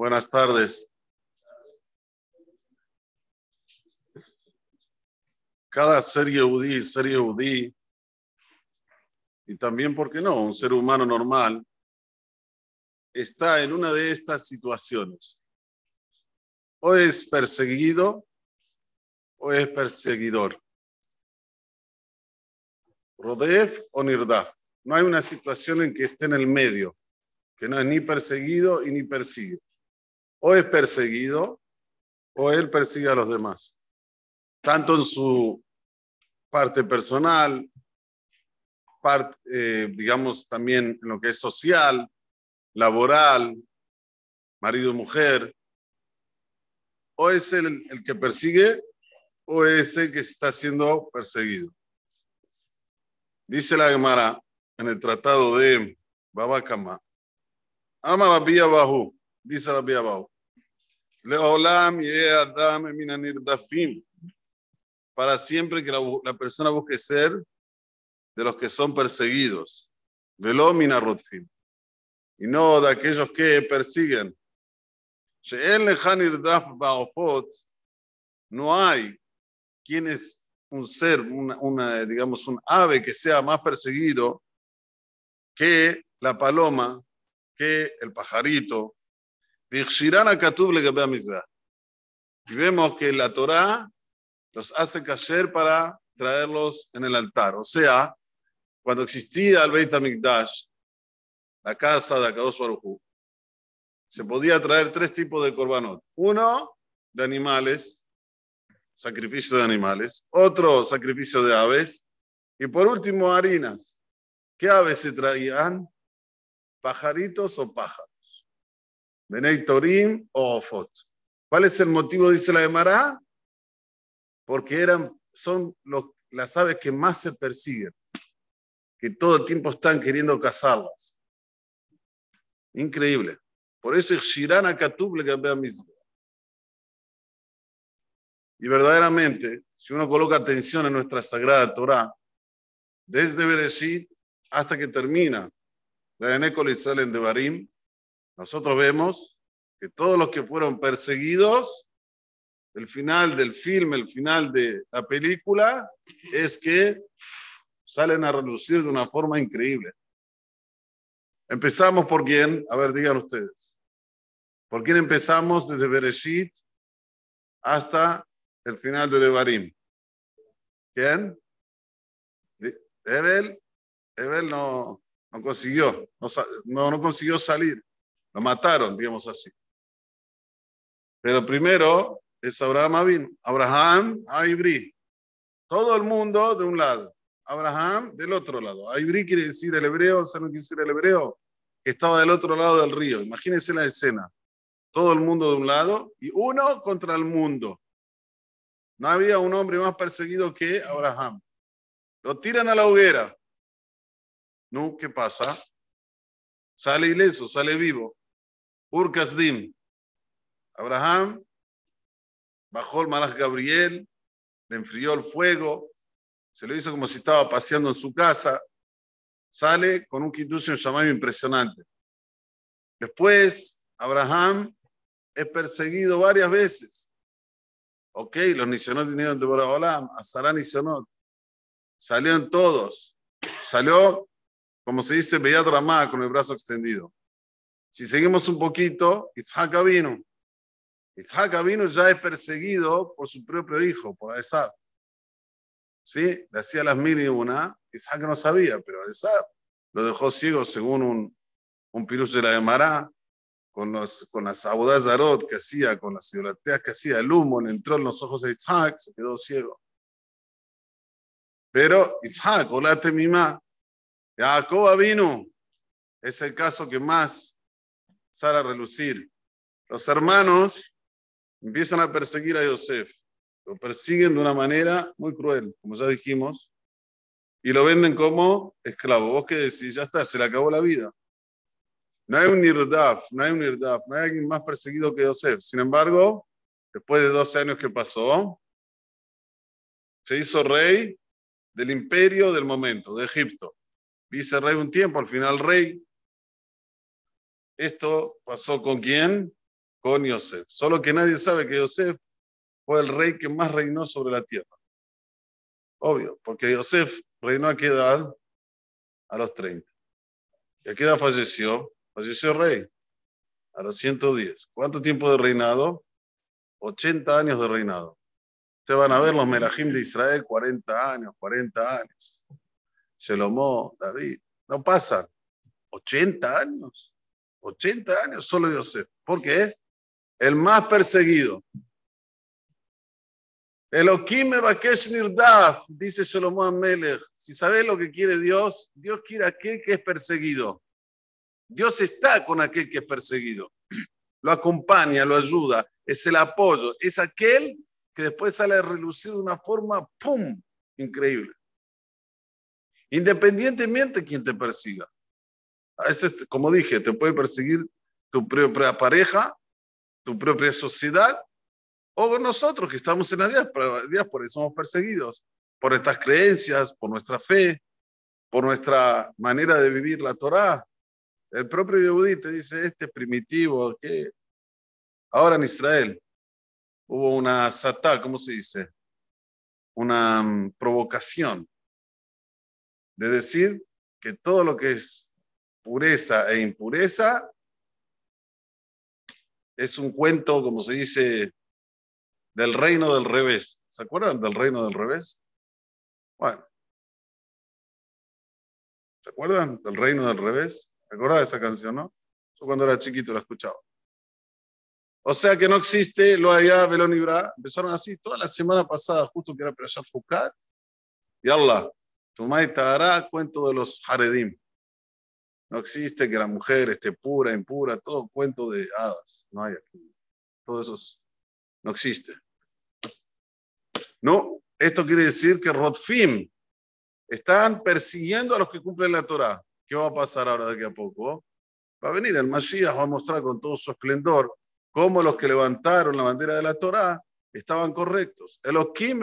Buenas tardes. Cada ser Yehudí, ser Yehudí, y también, ¿por qué no? Un ser humano normal, está en una de estas situaciones. O es perseguido o es perseguidor. Rodef o Nirdaf. No hay una situación en que esté en el medio, que no es ni perseguido y ni persigue. O es perseguido o él persigue a los demás. Tanto en su parte personal, parte, eh, digamos también en lo que es social, laboral, marido y mujer. O es el, el que persigue o es el que está siendo perseguido. Dice la Gemara en el tratado de Babakama. Ama Rabbi Abahu, dice Rabbi Abahu. Leolam Adam Dafim. Para siempre que la, persona busque ser de los que son perseguidos. Velo Rutfim. Y no de aquellos que persiguen. No hay quien es un ser, una, digamos, un ave que sea más perseguido que la paloma, que el pajarito. Y vemos que la Torah los hace caer para traerlos en el altar. O sea, cuando existía el Beit HaMikdash, la casa de Akadosh Baruj se podía traer tres tipos de korbanot. Uno, de animales, sacrificio de animales. Otro, sacrificio de aves. Y por último, harinas. ¿Qué aves se traían? ¿Pajaritos o pájaros? Benei Torim o. ¿Cuál es el motivo, dice la Emara? Porque eran, son las aves que más se persiguen, que todo el tiempo están queriendo cazarlas. Increíble. Por eso Shirana Katub le cambia mismo. Y verdaderamente, si uno coloca atención en nuestra sagrada Torah, desde Bereshit hasta que termina la de salen de Barim, nosotros vemos que todos los que fueron perseguidos, el final del filme, el final de la película, es que salen a relucir de una forma increíble. Empezamos por quién, a ver, digan ustedes. ¿Por quién empezamos desde Bereshit hasta el final de Devarim? ¿Quién? Evel. Evel no, no consiguió, no, no consiguió salir. Lo mataron, digamos así. Pero primero es Abraham Avin, Abraham a. Todo el mundo de un lado. Abraham del otro lado. Aibri quiere decir el hebreo, ¿saben qué quiere decir el hebreo? Que estaba del otro lado del río. Imagínense la escena. Todo el mundo de un lado y uno contra el mundo. No había un hombre más perseguido que Abraham. Lo tiran a la hoguera. ¿No? ¿Qué pasa? Sale ileso, sale vivo. Urkasdim. Abraham bajó el malach Gabriel, le enfrió el fuego, se lo hizo como si estaba paseando en su casa, sale con un en Shamaim impresionante. Después, Abraham es perseguido varias veces. Ok, los Nisionot vinieron de Boraholam, Azarán Nisionot. Salieron todos. Salió, como se dice, Beyat Ramá con el brazo extendido. Si seguimos un poquito, Itzhak vino. Itzhak vino ya es perseguido por su propio hijo, por Aesab. ¿sí? Le hacía las mil y una, Isaac no sabía, pero Isaac lo dejó ciego según un, un de la Gemara, con, los, con las abudas Zarot que hacía, con las idolatrías que hacía, el humo entró en los ojos de Isaac, se quedó ciego. Pero Isaac, hola temimá, Jacob vino, es el caso que más sale a relucir. Los hermanos empiezan a perseguir a Yosef. Lo persiguen de una manera muy cruel, como ya dijimos, y lo venden como esclavo. Vos qué decís, ya está, se le acabó la vida. No hay un Nirdaf, no hay un Nirdaf, no hay alguien más perseguido que Yosef. Sin embargo, después de 12 años que pasó, se hizo rey del imperio del momento, de Egipto. Vice rey un tiempo, al final rey. Esto pasó con quién? con Yosef. Solo que nadie sabe que Yosef fue el rey que más reinó sobre la tierra. Obvio, porque Yosef reinó a qué edad? A los 30. ¿Y a qué edad falleció? Falleció rey. A los 110. ¿Cuánto tiempo de reinado? 80 años de reinado. Ustedes van a ver los Melahim de Israel, 40 años, 40 años. Shelomó, David. No pasan. 80 años. 80 años solo Yosef. ¿Por qué? El más perseguido. Elohim Bakesh Nirdaf, dice Solomón Melech. Si sabes lo que quiere Dios, Dios quiere aquel que es perseguido. Dios está con aquel que es perseguido. Lo acompaña, lo ayuda, es el apoyo, es aquel que después sale a relucir de una forma, ¡pum!, increíble. Independientemente de quien te persiga. A veces, como dije, te puede perseguir tu propia pareja, tu propia sociedad, o nosotros que estamos en la diáspora, y somos perseguidos por estas creencias, por nuestra fe, por nuestra manera de vivir la Torá. El propio Yehudi te dice, este primitivo, que ahora en Israel hubo una satá, ¿cómo se dice? Una mm, provocación de decir que todo lo que es pureza e impureza es un cuento, como se dice, del reino del revés. ¿Se acuerdan del reino del revés? Bueno. ¿Se acuerdan del reino del revés? ¿Se acuerdan de esa canción, no? Yo cuando era chiquito la escuchaba. O sea que no existe lo allá, Belón y Bra. Empezaron así toda la semana pasada, justo que era Perashat Fukat. Y Allah, Tumay hará cuento de los Haredim. No existe que la mujer esté pura, impura, todo cuento de hadas. No hay aquí. Todo eso no existe. No, esto quiere decir que Rodfim están persiguiendo a los que cumplen la Torah. ¿Qué va a pasar ahora de aquí a poco? Va a venir el Mashiach, va a mostrar con todo su esplendor cómo los que levantaron la bandera de la Torah estaban correctos. El Okim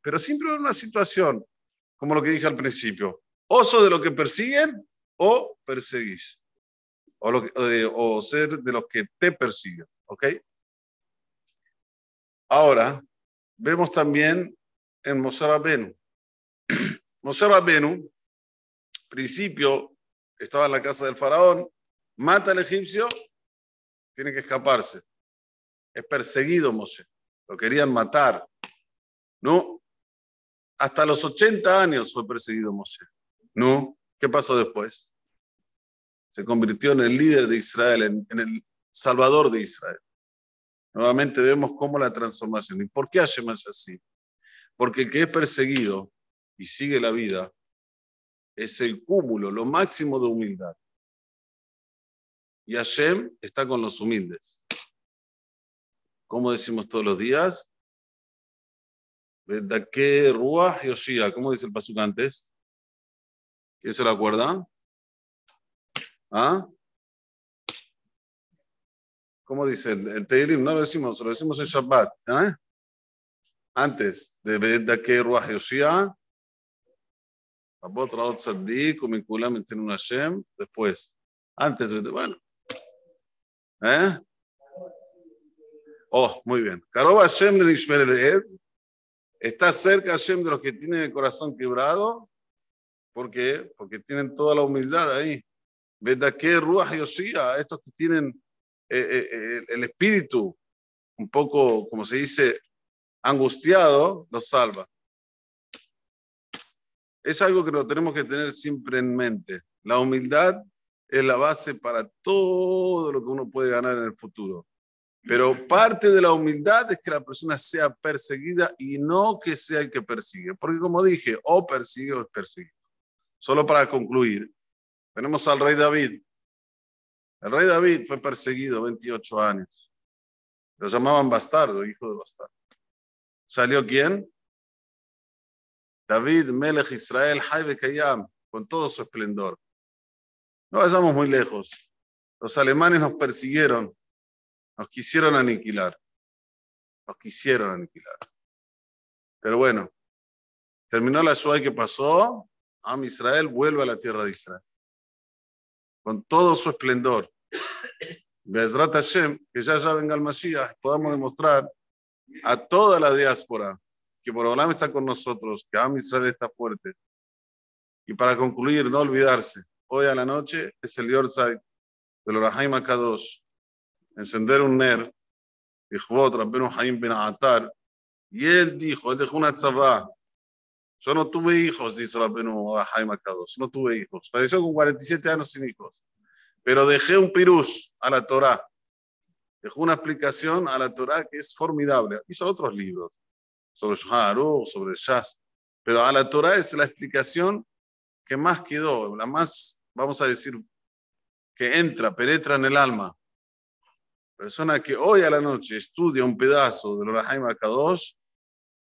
Pero siempre hay una situación, como lo que dije al principio. O sos de los que persiguen o perseguís. O, o ser de los que te persiguen. ¿Ok? Ahora, vemos también en Moshe Rabenu. Moshe Rabenu, principio, estaba en la casa del faraón, mata al egipcio, tiene que escaparse. Es perseguido Moshe. Lo querían matar. No. Hasta los 80 años fue perseguido Moshe. No. ¿Qué pasó después? Se convirtió en el líder de Israel, en el salvador de Israel. Nuevamente vemos cómo la transformación. ¿Y por qué Hashem es así? Porque el que es perseguido y sigue la vida es el cúmulo, lo máximo de humildad. Y Hashem está con los humildes. ¿Cómo decimos todos los días? Ruach Yoshia. ¿Cómo dice el pasuk antes? ¿Quién se lo acuerda? ¿Ah? ¿Cómo dice? El, Teilim no lo decimos, lo decimos en Shabbat. ¿eh? Antes de Bedake Ruach Yoshia, Abot Raot Saddik, Umikulam un Hashem, después. Antes de, bueno. ¿Eh? Oh, muy bien. Karoba Hashem de Nishmer Está cerca Hashem de los que tienen el corazón quebrado. ¿Por qué? Porque tienen toda la humildad ahí. Bedake Ruach Yoshia, estos que tienen eh, eh, el espíritu un poco, como se dice, angustiado, lo salva. Es algo que lo tenemos que tener siempre en mente. La humildad es la base para todo lo que uno puede ganar en el futuro. Pero parte de la humildad es que la persona sea perseguida y no que sea el que persigue. Porque como dije, o persigue o es perseguido. Solo para concluir, tenemos al rey David. El rey David fue perseguido 28 años. Lo llamaban bastardo, hijo de bastardo. ¿Salió quién? David Melech Israel Jaibe Kayam, con todo su esplendor. No vayamos muy lejos. Los alemanes nos persiguieron, nos quisieron aniquilar. Nos quisieron aniquilar. Pero bueno, terminó la Shoah que pasó, Am Israel vuelve a la tierra de Israel con todo su esplendor. Bezrat Hashem, que ya ya venga el Mashiach, podamos demostrar a toda la diáspora que por Olam está con nosotros, que Am Israel está fuerte. Y para concluir, no olvidarse, hoy a la noche es el Yortzeit del Orahaim Akadosh, encender un ner, Rabbenu Haim Ben Atar, y él dijo, él dejó una tzavá, yo no tuve hijos, dice Rabbenu Haim Akadosh, no tuve hijos, falleció con 47 años sin hijos, pero dejé un pirus a la Torah, dejó una explicación a la Torah que es formidable, hizo otros libros, sobre Shulchan sobre Shas, pero a la Torah es la explicación que más quedó, la más, vamos a decir, que entra, penetra en el alma. Persona que hoy a la noche estudia un pedazo del Orahaim Akadosh,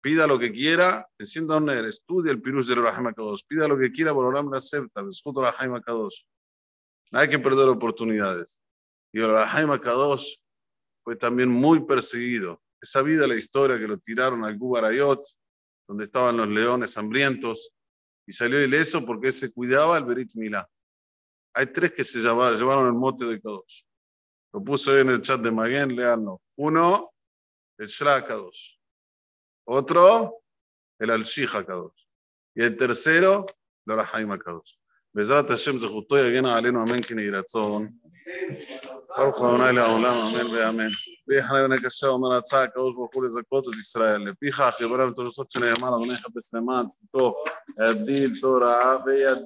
pida lo que quiera, encienda un estudia el pirus del Orahaim Akadosh, pida lo que quiera, por Oram la acepta, escuta Orahaim Akadosh. No hay que perder oportunidades. Y el Orahaim Akadosh fue también muy perseguido. Esa vida, la historia que lo tiraron al Gubarayot, donde estaban los leones hambrientos, y salió ileso porque se cuidaba el Berit Milá. Hay tres que se llevaron el mote de Kadosh. Lo ahí en el chat de Maguen, leanlo. Uno, el Shra Kadosh. Otro, el Al-Shiha Kadosh. Y el tercero, el Orahaim Kadosh. בעזרת השם זכותו יגן עלינו אמן כן יהי רצון. ברוך ה' לעולם אמן ואמן. ויחנה בן הקשה אומר רצה הקדוש ברוך הוא לזכות את ישראל. לפיכך יברם את הרצות שנאמר אדוני חפש למען צדקו ידיל תורה וידיל